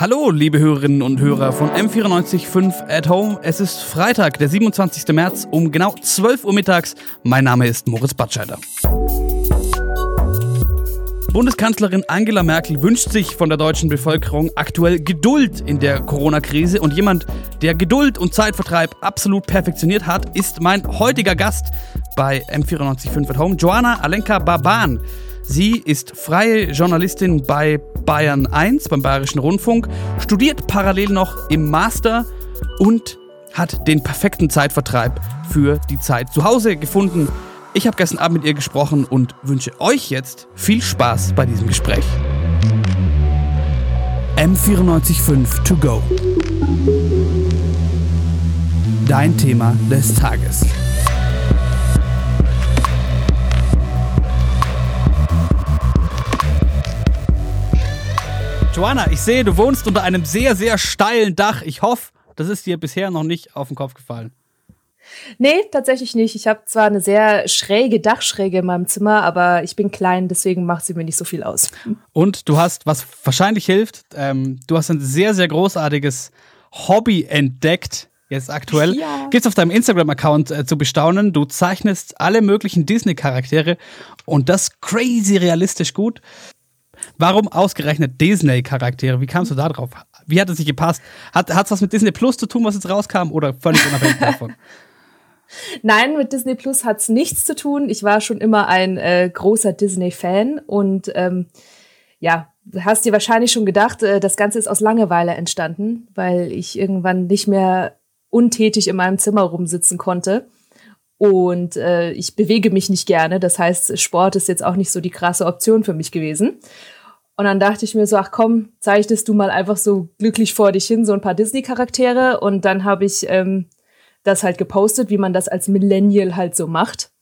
Hallo, liebe Hörerinnen und Hörer von M945 at Home. Es ist Freitag, der 27. März um genau 12 Uhr mittags. Mein Name ist Moritz Batscheider. Bundeskanzlerin Angela Merkel wünscht sich von der deutschen Bevölkerung aktuell Geduld in der Corona-Krise und jemand, der Geduld und Zeitvertreib absolut perfektioniert hat, ist mein heutiger Gast bei M945 at Home, Joanna Alenka Baban. Sie ist freie Journalistin bei Bayern 1, beim Bayerischen Rundfunk, studiert parallel noch im Master und hat den perfekten Zeitvertreib für die Zeit zu Hause gefunden. Ich habe gestern Abend mit ihr gesprochen und wünsche euch jetzt viel Spaß bei diesem Gespräch. M945 To Go. Dein Thema des Tages. Joanna, ich sehe, du wohnst unter einem sehr, sehr steilen Dach. Ich hoffe, das ist dir bisher noch nicht auf den Kopf gefallen. Nee, tatsächlich nicht. Ich habe zwar eine sehr schräge Dachschräge in meinem Zimmer, aber ich bin klein, deswegen macht sie mir nicht so viel aus. Und du hast, was wahrscheinlich hilft, ähm, du hast ein sehr, sehr großartiges Hobby entdeckt, jetzt aktuell. Ja. Gibt's auf deinem Instagram-Account äh, zu bestaunen. Du zeichnest alle möglichen Disney-Charaktere und das crazy realistisch gut. Warum ausgerechnet Disney-Charaktere? Wie kamst du da drauf? Wie hat es sich gepasst? Hat es was mit Disney Plus zu tun, was jetzt rauskam, oder völlig unabhängig davon? Nein, mit Disney Plus hat es nichts zu tun. Ich war schon immer ein äh, großer Disney-Fan und ähm, ja, hast dir wahrscheinlich schon gedacht, äh, das Ganze ist aus Langeweile entstanden, weil ich irgendwann nicht mehr untätig in meinem Zimmer rumsitzen konnte. Und äh, ich bewege mich nicht gerne. Das heißt, Sport ist jetzt auch nicht so die krasse Option für mich gewesen. Und dann dachte ich mir so, ach komm, zeichnest du mal einfach so glücklich vor dich hin, so ein paar Disney-Charaktere. Und dann habe ich ähm, das halt gepostet, wie man das als Millennial halt so macht.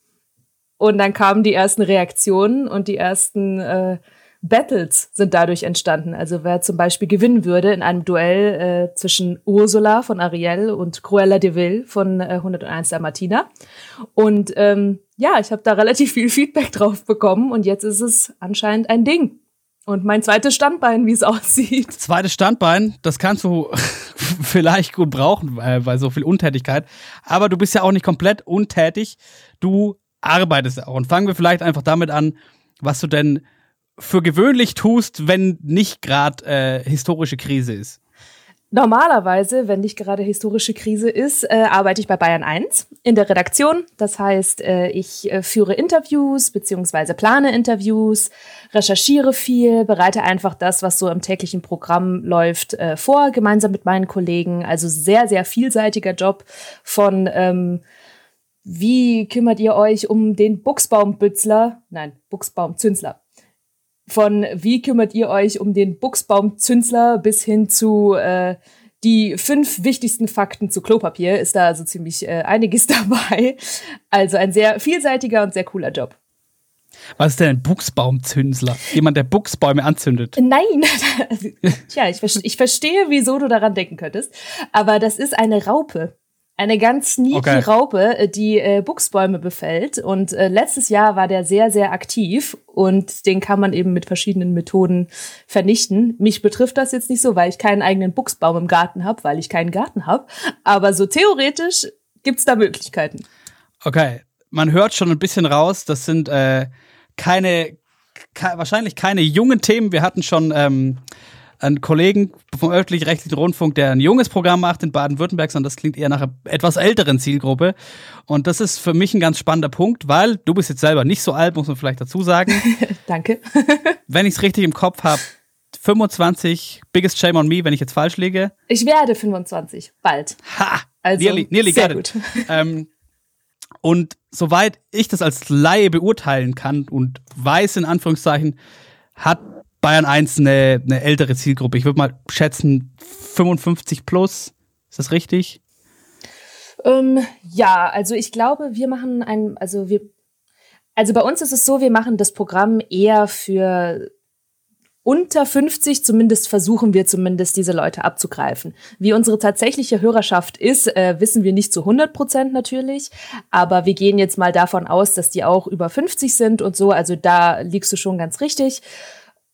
Und dann kamen die ersten Reaktionen und die ersten äh, Battles sind dadurch entstanden. Also wer zum Beispiel gewinnen würde in einem Duell äh, zwischen Ursula von Ariel und Cruella de Vil von äh, 101 der Martina. Und ähm, ja, ich habe da relativ viel Feedback drauf bekommen und jetzt ist es anscheinend ein Ding. Und mein zweites Standbein, wie es aussieht. Zweites Standbein, das kannst du vielleicht gut brauchen, weil, weil so viel Untätigkeit. Aber du bist ja auch nicht komplett untätig. Du arbeitest auch. Und fangen wir vielleicht einfach damit an, was du denn für gewöhnlich tust, wenn nicht gerade äh, historische Krise ist? Normalerweise, wenn nicht gerade historische Krise ist, äh, arbeite ich bei Bayern 1 in der Redaktion. Das heißt, äh, ich äh, führe Interviews beziehungsweise plane Interviews, recherchiere viel, bereite einfach das, was so im täglichen Programm läuft, äh, vor, gemeinsam mit meinen Kollegen. Also sehr, sehr vielseitiger Job von ähm, wie kümmert ihr euch um den Buchsbaumbützler? Nein, Buchsbaumzünsler von wie kümmert ihr euch um den Buchsbaumzünsler bis hin zu äh, die fünf wichtigsten Fakten zu Klopapier ist da also ziemlich äh, einiges dabei. Also ein sehr vielseitiger und sehr cooler Job. Was ist denn ein Buchsbaumzünsler? Jemand, der Buchsbäume anzündet? Nein. Tja, ich, ich verstehe, wieso du daran denken könntest. Aber das ist eine Raupe. Eine ganz sneaky okay. Raupe, äh, die äh, Buchsbäume befällt. Und äh, letztes Jahr war der sehr, sehr aktiv und den kann man eben mit verschiedenen Methoden vernichten. Mich betrifft das jetzt nicht so, weil ich keinen eigenen Buchsbaum im Garten habe, weil ich keinen Garten habe. Aber so theoretisch gibt's da Möglichkeiten. Okay, man hört schon ein bisschen raus, das sind äh, keine, ke wahrscheinlich keine jungen Themen. Wir hatten schon ähm, einen Kollegen vom öffentlich-rechtlichen Rundfunk, der ein junges Programm macht in Baden-Württemberg, sondern das klingt eher nach einer etwas älteren Zielgruppe. Und das ist für mich ein ganz spannender Punkt, weil du bist jetzt selber nicht so alt, muss man vielleicht dazu sagen. Danke. wenn ich es richtig im Kopf habe, 25, biggest shame on me, wenn ich jetzt falsch liege. Ich werde 25, bald. Ha! Also, nearly, nearly sehr gut. Ähm, und soweit ich das als Laie beurteilen kann und weiß in Anführungszeichen, hat Bayern 1 eine, eine ältere Zielgruppe. Ich würde mal schätzen 55 plus. Ist das richtig? Ähm, ja, also ich glaube, wir machen ein, also wir, also bei uns ist es so, wir machen das Programm eher für unter 50, zumindest versuchen wir zumindest diese Leute abzugreifen. Wie unsere tatsächliche Hörerschaft ist, äh, wissen wir nicht zu 100 Prozent natürlich, aber wir gehen jetzt mal davon aus, dass die auch über 50 sind und so, also da liegst du schon ganz richtig.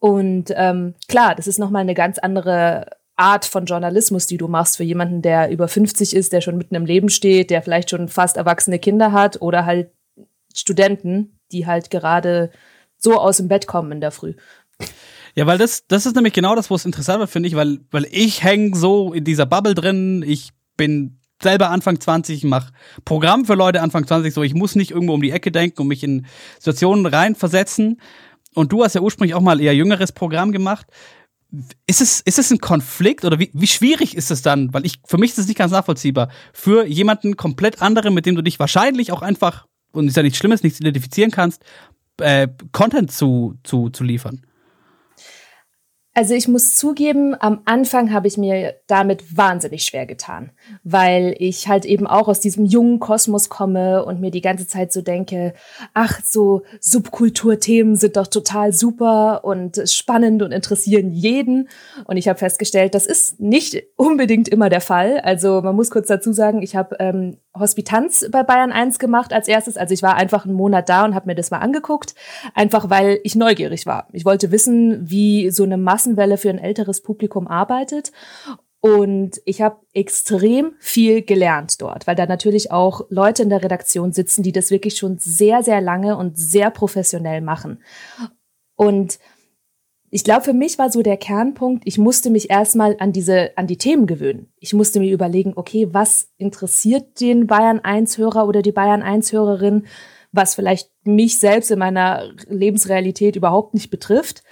Und ähm, klar, das ist nochmal eine ganz andere Art von Journalismus, die du machst, für jemanden, der über 50 ist, der schon mitten im Leben steht, der vielleicht schon fast erwachsene Kinder hat oder halt Studenten, die halt gerade so aus dem Bett kommen in der Früh. Ja, weil das, das ist nämlich genau das, wo es interessant wird, finde ich, weil, weil ich hänge so in dieser Bubble drin, ich bin selber Anfang 20, mache Programm für Leute Anfang 20, so ich muss nicht irgendwo um die Ecke denken und mich in Situationen reinversetzen. Und du hast ja ursprünglich auch mal eher jüngeres Programm gemacht. Ist es, ist es ein Konflikt oder wie, wie schwierig ist es dann? Weil ich, für mich ist es nicht ganz nachvollziehbar. Für jemanden komplett anderen, mit dem du dich wahrscheinlich auch einfach, und ist ja nichts Schlimmes, nichts identifizieren kannst, äh, Content zu, zu, zu liefern. Also ich muss zugeben, am Anfang habe ich mir damit wahnsinnig schwer getan, weil ich halt eben auch aus diesem jungen Kosmos komme und mir die ganze Zeit so denke, ach, so Subkulturthemen sind doch total super und spannend und interessieren jeden. Und ich habe festgestellt, das ist nicht unbedingt immer der Fall. Also man muss kurz dazu sagen, ich habe ähm, Hospitanz bei Bayern 1 gemacht als erstes. Also ich war einfach einen Monat da und habe mir das mal angeguckt, einfach weil ich neugierig war. Ich wollte wissen, wie so eine Massenwelle für ein älteres Publikum arbeitet. Und ich habe extrem viel gelernt dort, weil da natürlich auch Leute in der Redaktion sitzen, die das wirklich schon sehr, sehr lange und sehr professionell machen. Und ich glaube, für mich war so der Kernpunkt, ich musste mich erstmal an diese, an die Themen gewöhnen. Ich musste mir überlegen, okay, was interessiert den Bayern 1 Hörer oder die Bayern 1 Hörerin, was vielleicht mich selbst in meiner Lebensrealität überhaupt nicht betrifft.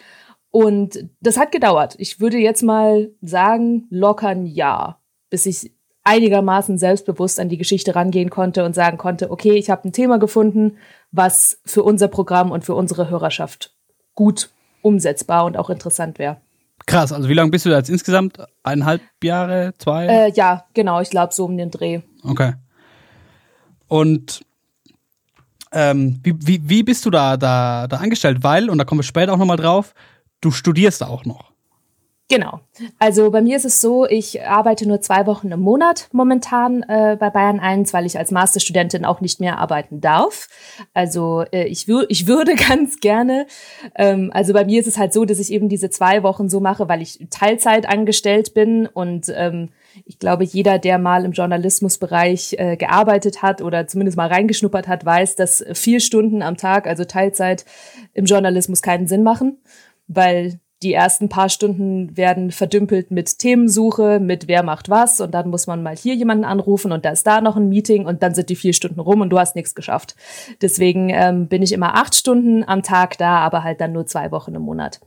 Und das hat gedauert. Ich würde jetzt mal sagen, locker ein Jahr, bis ich einigermaßen selbstbewusst an die Geschichte rangehen konnte und sagen konnte, okay, ich habe ein Thema gefunden, was für unser Programm und für unsere Hörerschaft gut umsetzbar und auch interessant wäre. Krass, also wie lange bist du da jetzt insgesamt? Eineinhalb Jahre, zwei? Äh, ja, genau, ich glaube so um den Dreh. Okay. Und ähm, wie, wie, wie bist du da, da, da angestellt? Weil, und da kommen wir später auch nochmal drauf, du studierst auch noch. Genau. Also bei mir ist es so, ich arbeite nur zwei Wochen im Monat momentan äh, bei Bayern 1, weil ich als Masterstudentin auch nicht mehr arbeiten darf. Also äh, ich, wür ich würde ganz gerne. Ähm, also bei mir ist es halt so, dass ich eben diese zwei Wochen so mache, weil ich Teilzeit angestellt bin und ähm, ich glaube, jeder, der mal im Journalismusbereich äh, gearbeitet hat oder zumindest mal reingeschnuppert hat, weiß, dass vier Stunden am Tag, also Teilzeit im Journalismus keinen Sinn machen, weil die ersten paar Stunden werden verdümpelt mit Themensuche, mit wer macht was und dann muss man mal hier jemanden anrufen und da ist da noch ein Meeting und dann sind die vier Stunden rum und du hast nichts geschafft. Deswegen ähm, bin ich immer acht Stunden am Tag da, aber halt dann nur zwei Wochen im Monat.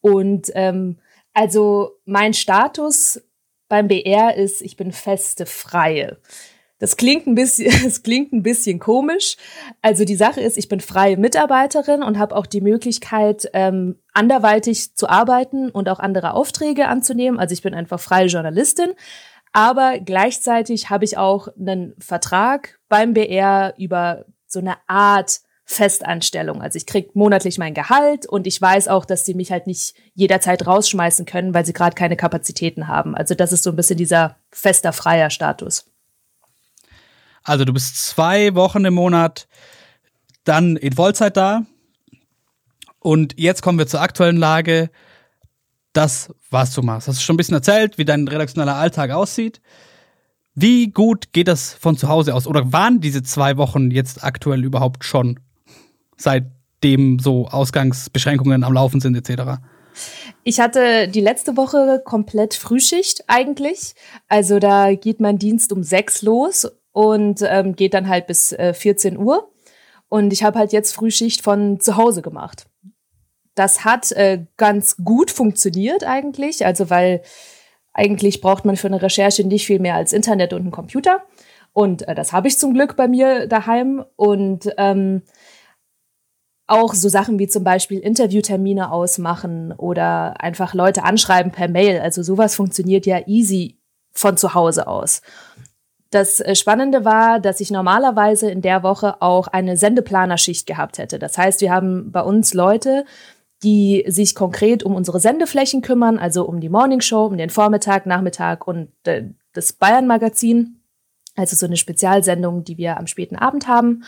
Und ähm, also mein Status beim BR ist, ich bin feste Freie. Das klingt ein bisschen, das klingt ein bisschen komisch. Also die Sache ist, ich bin freie Mitarbeiterin und habe auch die Möglichkeit, ähm, anderweitig zu arbeiten und auch andere Aufträge anzunehmen. Also ich bin einfach freie Journalistin. Aber gleichzeitig habe ich auch einen Vertrag beim BR über so eine Art Festanstellung. Also ich krieg monatlich mein Gehalt und ich weiß auch, dass die mich halt nicht jederzeit rausschmeißen können, weil sie gerade keine Kapazitäten haben. Also das ist so ein bisschen dieser fester freier Status. Also du bist zwei Wochen im Monat dann in Vollzeit da. Und jetzt kommen wir zur aktuellen Lage. Das, was du machst. Hast du schon ein bisschen erzählt, wie dein redaktioneller Alltag aussieht. Wie gut geht das von zu Hause aus? Oder waren diese zwei Wochen jetzt aktuell überhaupt schon, seitdem so Ausgangsbeschränkungen am Laufen sind etc.? Ich hatte die letzte Woche komplett Frühschicht eigentlich. Also da geht mein Dienst um sechs los und ähm, geht dann halt bis äh, 14 Uhr. Und ich habe halt jetzt Frühschicht von zu Hause gemacht. Das hat äh, ganz gut funktioniert eigentlich, also weil eigentlich braucht man für eine Recherche nicht viel mehr als Internet und einen Computer. Und äh, das habe ich zum Glück bei mir daheim. Und ähm, auch so Sachen wie zum Beispiel Interviewtermine ausmachen oder einfach Leute anschreiben per Mail. Also sowas funktioniert ja easy von zu Hause aus. Das äh, Spannende war, dass ich normalerweise in der Woche auch eine Sendeplanerschicht gehabt hätte. Das heißt, wir haben bei uns Leute, die sich konkret um unsere Sendeflächen kümmern, also um die Morningshow, um den Vormittag, Nachmittag und äh, das Bayern-Magazin. Also so eine Spezialsendung, die wir am späten Abend haben.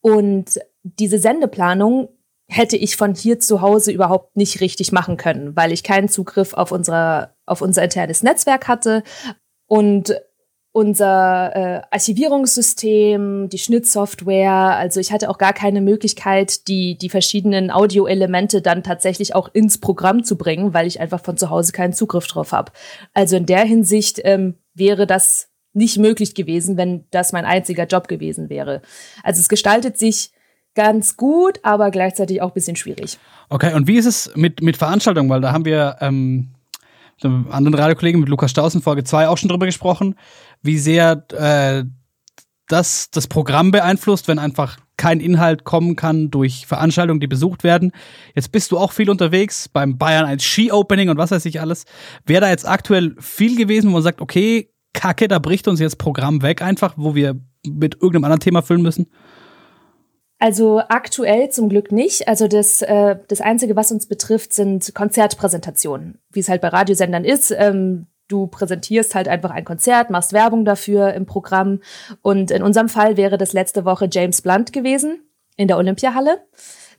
Und diese Sendeplanung hätte ich von hier zu Hause überhaupt nicht richtig machen können, weil ich keinen Zugriff auf, unsere, auf unser internes Netzwerk hatte und unser äh, Archivierungssystem, die Schnittsoftware. Also ich hatte auch gar keine Möglichkeit, die, die verschiedenen Audioelemente dann tatsächlich auch ins Programm zu bringen, weil ich einfach von zu Hause keinen Zugriff drauf habe. Also in der Hinsicht ähm, wäre das nicht möglich gewesen, wenn das mein einziger Job gewesen wäre. Also es gestaltet sich ganz gut, aber gleichzeitig auch ein bisschen schwierig. Okay, und wie ist es mit, mit Veranstaltungen? Weil da haben wir ähm, mit einem anderen Radiokollegen, mit Lukas Stausen, Folge 2 auch schon drüber gesprochen, wie sehr äh, das das Programm beeinflusst, wenn einfach kein Inhalt kommen kann durch Veranstaltungen, die besucht werden. Jetzt bist du auch viel unterwegs beim Bayern 1 Ski-Opening und was weiß ich alles. Wäre da jetzt aktuell viel gewesen, wo man sagt, okay, Kacke, da bricht uns jetzt Programm weg einfach, wo wir mit irgendeinem anderen Thema füllen müssen? Also aktuell zum Glück nicht. Also das, äh, das Einzige, was uns betrifft, sind Konzertpräsentationen, wie es halt bei Radiosendern ist. Ähm, du präsentierst halt einfach ein Konzert, machst Werbung dafür im Programm. Und in unserem Fall wäre das letzte Woche James Blunt gewesen in der Olympiahalle.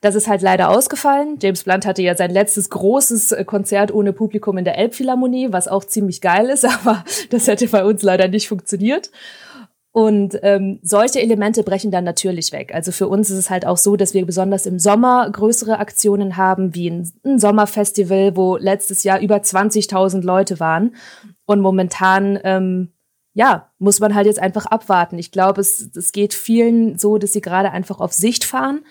Das ist halt leider ausgefallen. James Blunt hatte ja sein letztes großes Konzert ohne Publikum in der Elbphilharmonie, was auch ziemlich geil ist, aber das hätte bei uns leider nicht funktioniert. Und ähm, solche Elemente brechen dann natürlich weg. Also für uns ist es halt auch so, dass wir besonders im Sommer größere Aktionen haben, wie ein, ein Sommerfestival, wo letztes Jahr über 20.000 Leute waren. Und momentan, ähm, ja, muss man halt jetzt einfach abwarten. Ich glaube, es, es geht vielen so, dass sie gerade einfach auf Sicht fahren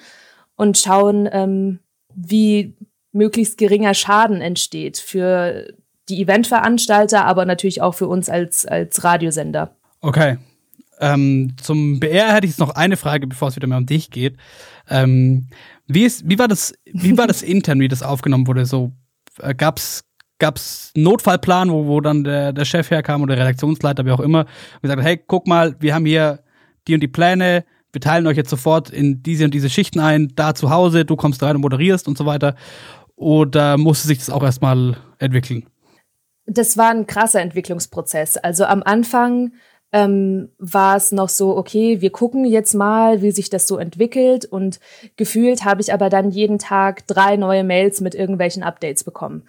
und schauen, ähm, wie möglichst geringer Schaden entsteht für die Eventveranstalter, aber natürlich auch für uns als, als Radiosender. Okay, ähm, zum BR hätte ich jetzt noch eine Frage, bevor es wieder mehr um dich geht. Ähm, wie, ist, wie war das, wie war das intern, wie das aufgenommen wurde? So äh, gab's gab's Notfallplan, wo, wo dann der, der Chef herkam oder der Redaktionsleiter, wie auch immer, und gesagt hat, hey, guck mal, wir haben hier die und die Pläne, wir teilen euch jetzt sofort in diese und diese Schichten ein, da zu Hause, du kommst rein und moderierst und so weiter. Oder musste sich das auch erstmal entwickeln? Das war ein krasser Entwicklungsprozess. Also am Anfang ähm, war es noch so, okay, wir gucken jetzt mal, wie sich das so entwickelt. Und gefühlt habe ich aber dann jeden Tag drei neue Mails mit irgendwelchen Updates bekommen.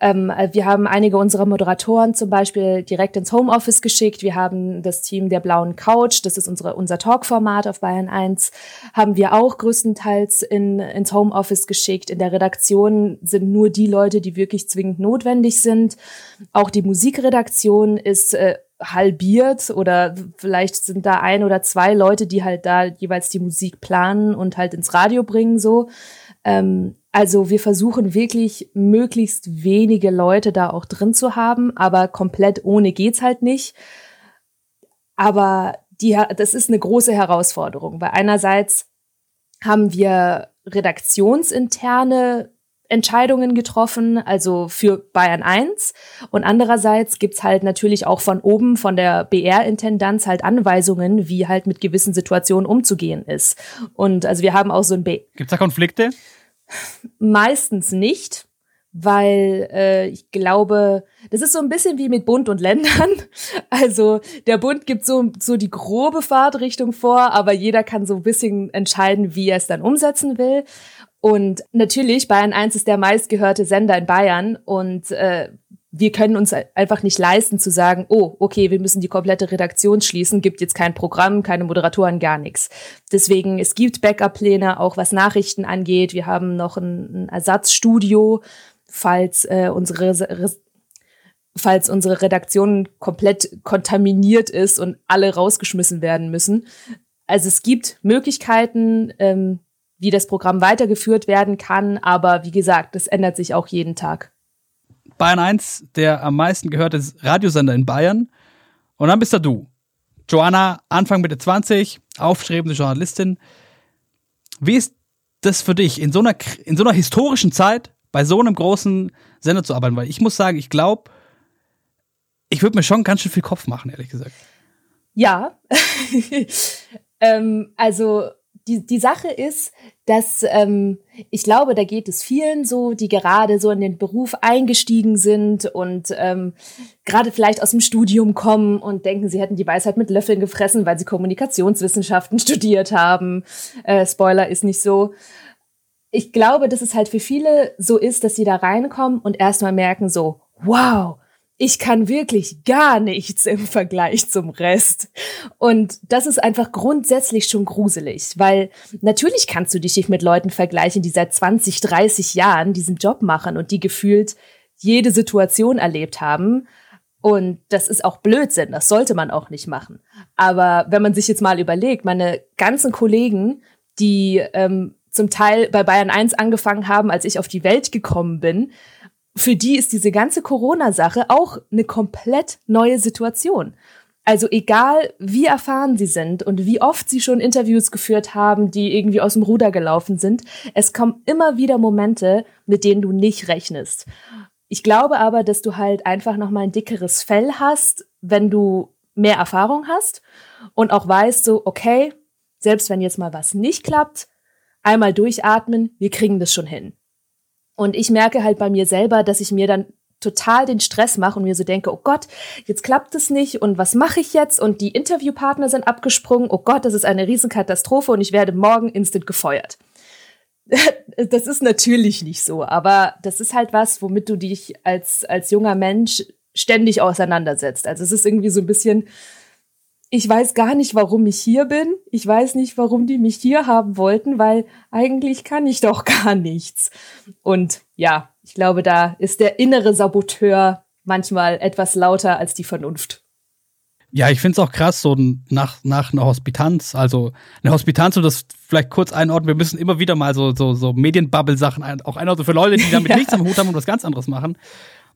Ähm, wir haben einige unserer Moderatoren zum Beispiel direkt ins Homeoffice geschickt. Wir haben das Team der blauen Couch, das ist unsere, unser Talkformat auf Bayern 1, haben wir auch größtenteils in, ins Homeoffice geschickt. In der Redaktion sind nur die Leute, die wirklich zwingend notwendig sind. Auch die Musikredaktion ist äh, halbiert oder vielleicht sind da ein oder zwei Leute, die halt da jeweils die Musik planen und halt ins Radio bringen so. Ähm, also wir versuchen wirklich möglichst wenige Leute da auch drin zu haben, aber komplett ohne geht's halt nicht. Aber die, das ist eine große Herausforderung, weil einerseits haben wir redaktionsinterne Entscheidungen getroffen, also für Bayern 1. Und andererseits gibt's halt natürlich auch von oben, von der BR-Intendanz halt Anweisungen, wie halt mit gewissen Situationen umzugehen ist. Und also wir haben auch so ein B. Gibt's da Konflikte? Meistens nicht, weil äh, ich glaube, das ist so ein bisschen wie mit Bund und Ländern. Also der Bund gibt so, so die grobe Fahrtrichtung vor, aber jeder kann so ein bisschen entscheiden, wie er es dann umsetzen will. Und natürlich, Bayern 1 ist der meistgehörte Sender in Bayern und äh, wir können uns einfach nicht leisten zu sagen, oh, okay, wir müssen die komplette Redaktion schließen, gibt jetzt kein Programm, keine Moderatoren, gar nichts. Deswegen, es gibt Backup-Pläne, auch was Nachrichten angeht. Wir haben noch ein, ein Ersatzstudio, falls äh, unsere falls unsere Redaktion komplett kontaminiert ist und alle rausgeschmissen werden müssen. Also es gibt Möglichkeiten, ähm, wie das Programm weitergeführt werden kann. Aber wie gesagt, das ändert sich auch jeden Tag. Bayern 1, der am meisten gehörte Radiosender in Bayern. Und dann bist da du. Joanna, Anfang Mitte 20, aufstrebende Journalistin. Wie ist das für dich, in so einer, in so einer historischen Zeit bei so einem großen Sender zu arbeiten? Weil ich muss sagen, ich glaube, ich würde mir schon ganz schön viel Kopf machen, ehrlich gesagt. Ja. ähm, also die, die Sache ist, dass ähm, ich glaube, da geht es vielen so, die gerade so in den Beruf eingestiegen sind und ähm, gerade vielleicht aus dem Studium kommen und denken, sie hätten die Weisheit mit Löffeln gefressen, weil sie Kommunikationswissenschaften studiert haben. Äh, Spoiler ist nicht so. ich glaube, dass es halt für viele so ist, dass sie da reinkommen und erstmal merken so, wow, ich kann wirklich gar nichts im Vergleich zum Rest. Und das ist einfach grundsätzlich schon gruselig, weil natürlich kannst du dich nicht mit Leuten vergleichen, die seit 20, 30 Jahren diesen Job machen und die gefühlt jede Situation erlebt haben. Und das ist auch Blödsinn, das sollte man auch nicht machen. Aber wenn man sich jetzt mal überlegt, meine ganzen Kollegen, die ähm, zum Teil bei Bayern 1 angefangen haben, als ich auf die Welt gekommen bin, für die ist diese ganze Corona-Sache auch eine komplett neue Situation. Also egal, wie erfahren sie sind und wie oft sie schon Interviews geführt haben, die irgendwie aus dem Ruder gelaufen sind, es kommen immer wieder Momente, mit denen du nicht rechnest. Ich glaube aber, dass du halt einfach noch mal ein dickeres Fell hast, wenn du mehr Erfahrung hast und auch weißt so, okay, selbst wenn jetzt mal was nicht klappt, einmal durchatmen, wir kriegen das schon hin. Und ich merke halt bei mir selber, dass ich mir dann total den Stress mache und mir so denke, oh Gott, jetzt klappt es nicht und was mache ich jetzt? Und die Interviewpartner sind abgesprungen, oh Gott, das ist eine Riesenkatastrophe und ich werde morgen instant gefeuert. das ist natürlich nicht so, aber das ist halt was, womit du dich als, als junger Mensch ständig auseinandersetzt. Also es ist irgendwie so ein bisschen, ich weiß gar nicht, warum ich hier bin. Ich weiß nicht, warum die mich hier haben wollten, weil eigentlich kann ich doch gar nichts. Und ja, ich glaube, da ist der innere Saboteur manchmal etwas lauter als die Vernunft. Ja, ich finde es auch krass, so nach, nach einer Hospitanz, also eine Hospitanz, um das vielleicht kurz einordnen, wir müssen immer wieder mal so, so, so Medienbubble-Sachen ein, auch einordnen für Leute, die damit ja. nichts am Hut haben und was ganz anderes machen.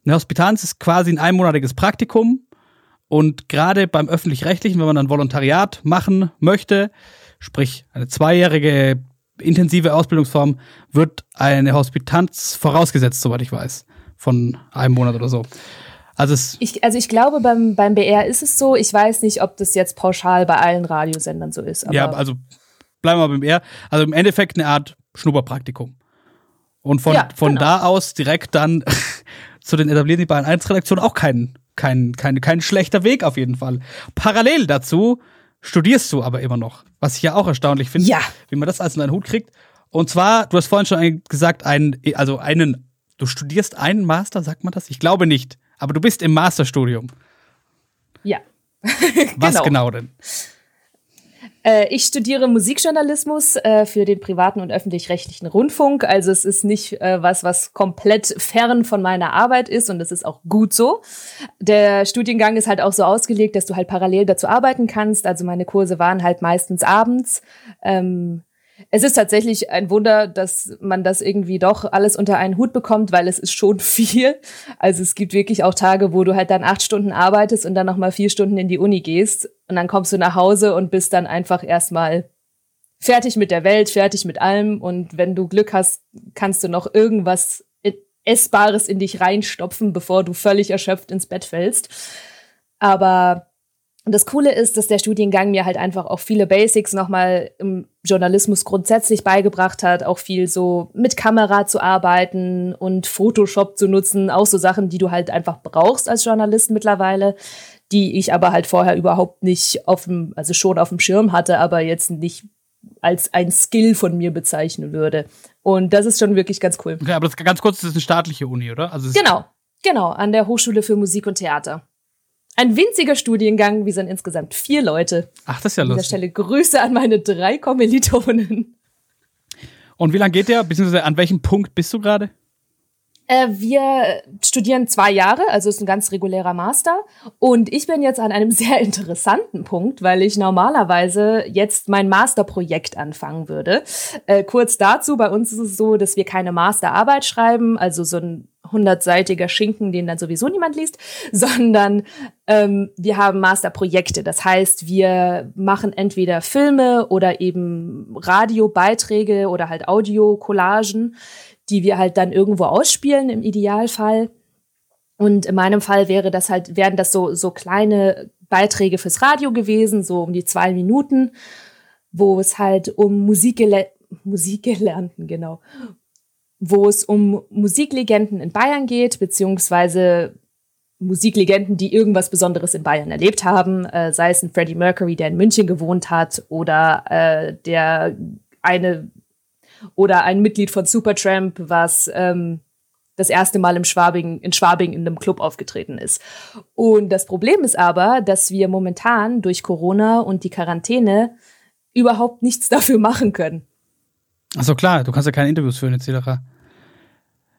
Eine Hospitanz ist quasi ein einmonatiges Praktikum, und gerade beim öffentlich-rechtlichen, wenn man dann Volontariat machen möchte, sprich eine zweijährige intensive Ausbildungsform, wird eine Hospitanz vorausgesetzt, soweit ich weiß, von einem Monat oder so. Also, es ich, also ich glaube, beim, beim BR ist es so. Ich weiß nicht, ob das jetzt pauschal bei allen Radiosendern so ist. ja, also bleiben wir beim BR. Also im Endeffekt eine Art Schnupperpraktikum. Und von, ja, von genau. da aus direkt dann zu den etablierten Bayern 1 Redaktionen auch kein kein, kein, kein schlechter Weg auf jeden Fall. Parallel dazu studierst du aber immer noch, was ich ja auch erstaunlich finde, ja. wie man das alles in deinen Hut kriegt. Und zwar, du hast vorhin schon gesagt, einen, also einen, du studierst einen Master, sagt man das? Ich glaube nicht, aber du bist im Masterstudium. Ja. was genau. genau denn? Äh, ich studiere Musikjournalismus äh, für den privaten und öffentlich-rechtlichen Rundfunk. Also es ist nicht äh, was, was komplett fern von meiner Arbeit ist und das ist auch gut so. Der Studiengang ist halt auch so ausgelegt, dass du halt parallel dazu arbeiten kannst. Also meine Kurse waren halt meistens abends. Ähm, es ist tatsächlich ein Wunder, dass man das irgendwie doch alles unter einen Hut bekommt, weil es ist schon viel. Also es gibt wirklich auch Tage, wo du halt dann acht Stunden arbeitest und dann nochmal vier Stunden in die Uni gehst und dann kommst du nach Hause und bist dann einfach erstmal fertig mit der Welt, fertig mit allem und wenn du Glück hast, kannst du noch irgendwas Essbares in dich reinstopfen, bevor du völlig erschöpft ins Bett fällst. Aber und das Coole ist, dass der Studiengang mir halt einfach auch viele Basics nochmal im Journalismus grundsätzlich beigebracht hat, auch viel so mit Kamera zu arbeiten und Photoshop zu nutzen, auch so Sachen, die du halt einfach brauchst als Journalist mittlerweile, die ich aber halt vorher überhaupt nicht auf dem, also schon auf dem Schirm hatte, aber jetzt nicht als ein Skill von mir bezeichnen würde. Und das ist schon wirklich ganz cool. Okay, aber das ganz kurz, das ist eine staatliche Uni, oder? Also genau, genau, an der Hochschule für Musik und Theater. Ein winziger Studiengang, wir sind insgesamt vier Leute. Ach, das ist ja lustig. An dieser Stelle Grüße an meine drei Kommilitonen. Und wie lange geht der? Beziehungsweise an welchem Punkt bist du gerade? Äh, wir studieren zwei Jahre, also ist ein ganz regulärer Master. Und ich bin jetzt an einem sehr interessanten Punkt, weil ich normalerweise jetzt mein Masterprojekt anfangen würde. Äh, kurz dazu, bei uns ist es so, dass wir keine Masterarbeit schreiben, also so ein hundertseitiger Schinken, den dann sowieso niemand liest, sondern ähm, wir haben Masterprojekte. Das heißt, wir machen entweder Filme oder eben Radiobeiträge oder halt Audio-Collagen, die wir halt dann irgendwo ausspielen im Idealfall. Und in meinem Fall wäre das halt, wären das so, so kleine Beiträge fürs Radio gewesen, so um die zwei Minuten, wo es halt um Musikgele Musikgelernten, genau, wo es um Musiklegenden in Bayern geht, beziehungsweise Musiklegenden, die irgendwas Besonderes in Bayern erlebt haben, äh, sei es ein Freddie Mercury, der in München gewohnt hat, oder äh, der eine Oder ein Mitglied von Supertramp, was ähm, das erste Mal im Schwabing, in Schwabing in einem Club aufgetreten ist. Und das Problem ist aber, dass wir momentan durch Corona und die Quarantäne überhaupt nichts dafür machen können. Achso, klar, du kannst ja keine Interviews führen, etc.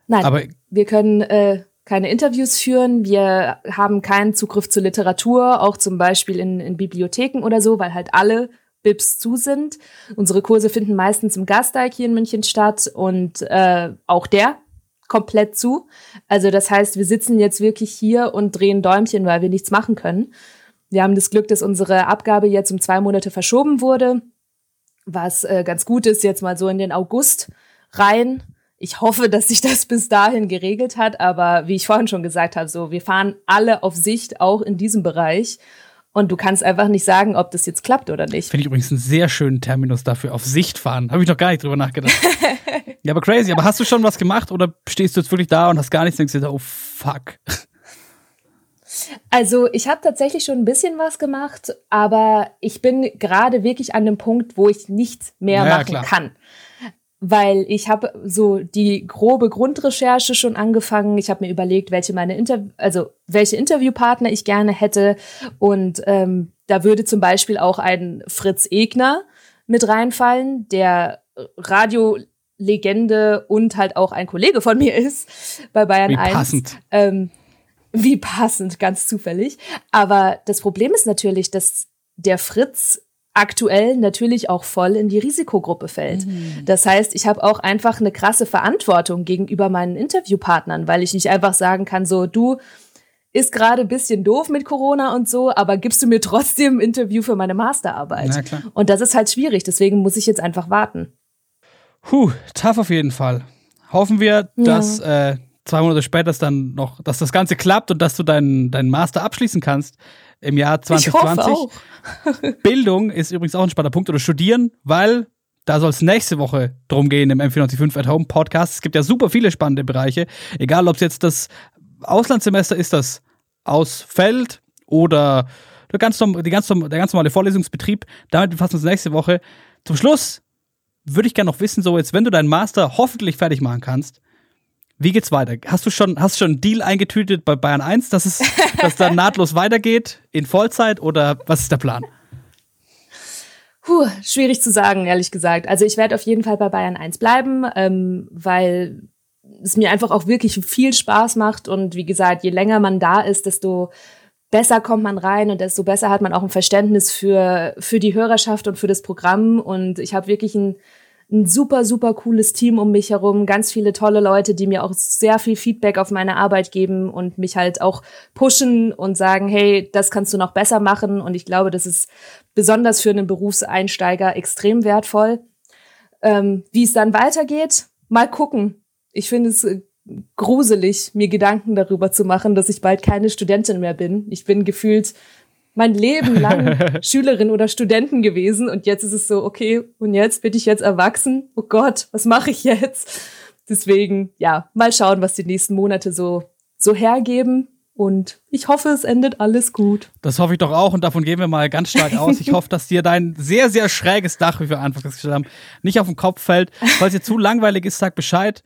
Nein, aber wir können äh, keine Interviews führen, wir haben keinen Zugriff zur Literatur, auch zum Beispiel in, in Bibliotheken oder so, weil halt alle Bibs zu sind. Unsere Kurse finden meistens im Gasteig hier in München statt und äh, auch der komplett zu. Also das heißt, wir sitzen jetzt wirklich hier und drehen Däumchen, weil wir nichts machen können. Wir haben das Glück, dass unsere Abgabe jetzt um zwei Monate verschoben wurde, was äh, ganz gut ist, jetzt mal so in den August rein. Ich hoffe, dass sich das bis dahin geregelt hat, aber wie ich vorhin schon gesagt habe, so wir fahren alle auf Sicht auch in diesem Bereich und du kannst einfach nicht sagen, ob das jetzt klappt oder nicht. Finde ich übrigens einen sehr schönen Terminus dafür, auf Sicht fahren. Habe ich noch gar nicht drüber nachgedacht. ja, aber crazy. Aber hast du schon was gemacht oder stehst du jetzt wirklich da und hast gar nichts und denkst dir, oh fuck. Also ich habe tatsächlich schon ein bisschen was gemacht, aber ich bin gerade wirklich an dem Punkt, wo ich nichts mehr naja, machen klar. kann weil ich habe so die grobe Grundrecherche schon angefangen. Ich habe mir überlegt, welche meine Inter also welche Interviewpartner ich gerne hätte und ähm, da würde zum Beispiel auch ein Fritz Egner mit reinfallen, der Radiolegende und halt auch ein Kollege von mir ist bei Bayern wie 1. Passend. Ähm, wie passend, ganz zufällig. Aber das Problem ist natürlich, dass der Fritz aktuell natürlich auch voll in die Risikogruppe fällt. Mhm. Das heißt, ich habe auch einfach eine krasse Verantwortung gegenüber meinen Interviewpartnern, weil ich nicht einfach sagen kann, so du ist gerade bisschen doof mit Corona und so, aber gibst du mir trotzdem ein Interview für meine Masterarbeit? Na klar. Und das ist halt schwierig, deswegen muss ich jetzt einfach warten. Puh, tough auf jeden Fall. Hoffen wir, ja. dass äh, zwei Monate später dann noch, dass das Ganze klappt und dass du deinen deinen Master abschließen kannst im Jahr 2020. Bildung ist übrigens auch ein spannender Punkt oder studieren, weil da soll es nächste Woche drum gehen im M495 at Home Podcast. Es gibt ja super viele spannende Bereiche, egal ob es jetzt das Auslandssemester ist, das ausfällt oder der ganz, der ganz normale Vorlesungsbetrieb. Damit befassen wir uns nächste Woche. Zum Schluss würde ich gerne noch wissen, so jetzt, wenn du deinen Master hoffentlich fertig machen kannst, wie geht's weiter? Hast du schon, hast schon einen Deal eingetütet bei Bayern 1, dass es, dass dann nahtlos weitergeht in Vollzeit oder was ist der Plan? Puh, schwierig zu sagen, ehrlich gesagt. Also ich werde auf jeden Fall bei Bayern 1 bleiben, ähm, weil es mir einfach auch wirklich viel Spaß macht und wie gesagt, je länger man da ist, desto besser kommt man rein und desto besser hat man auch ein Verständnis für, für die Hörerschaft und für das Programm und ich habe wirklich ein ein super, super cooles Team um mich herum, ganz viele tolle Leute, die mir auch sehr viel Feedback auf meine Arbeit geben und mich halt auch pushen und sagen, hey, das kannst du noch besser machen. Und ich glaube, das ist besonders für einen Berufseinsteiger extrem wertvoll. Ähm, wie es dann weitergeht, mal gucken. Ich finde es äh, gruselig, mir Gedanken darüber zu machen, dass ich bald keine Studentin mehr bin. Ich bin gefühlt mein Leben lang Schülerin oder Studenten gewesen und jetzt ist es so, okay, und jetzt bin ich jetzt erwachsen. Oh Gott, was mache ich jetzt? Deswegen, ja, mal schauen, was die nächsten Monate so, so hergeben. Und ich hoffe, es endet alles gut. Das hoffe ich doch auch und davon gehen wir mal ganz stark aus. Ich hoffe, dass dir dein sehr, sehr schräges Dach, wie wir anfangs gesagt haben, nicht auf den Kopf fällt. Falls dir zu langweilig ist, sag Bescheid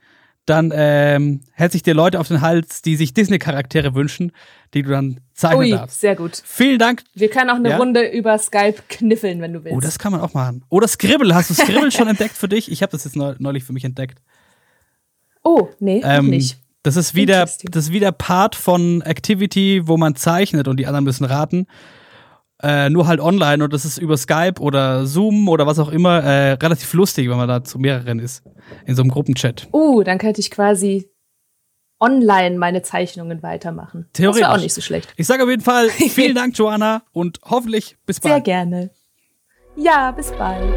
dann ähm, hält sich dir Leute auf den Hals, die sich Disney-Charaktere wünschen, die du dann zeigen Ui, darfst. sehr gut. Vielen Dank. Wir können auch eine ja? Runde über Skype kniffeln, wenn du willst. Oh, das kann man auch machen. Oder Scribble. Hast du Scribble schon entdeckt für dich? Ich habe das jetzt neulich für mich entdeckt. Oh, nee, ähm, nicht. Das ist wieder, das ist wieder Part von Activity, wo man zeichnet und die anderen müssen raten. Äh, nur halt online und das ist über Skype oder Zoom oder was auch immer äh, relativ lustig, wenn man da zu mehreren ist. In so einem Gruppenchat. Uh, dann könnte ich quasi online meine Zeichnungen weitermachen. Theoretisch. Das wäre auch nicht so schlecht. Ich sage auf jeden Fall vielen Dank, Joanna, und hoffentlich bis bald. Sehr gerne. Ja, bis bald.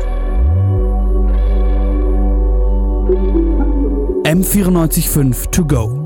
M945 to go.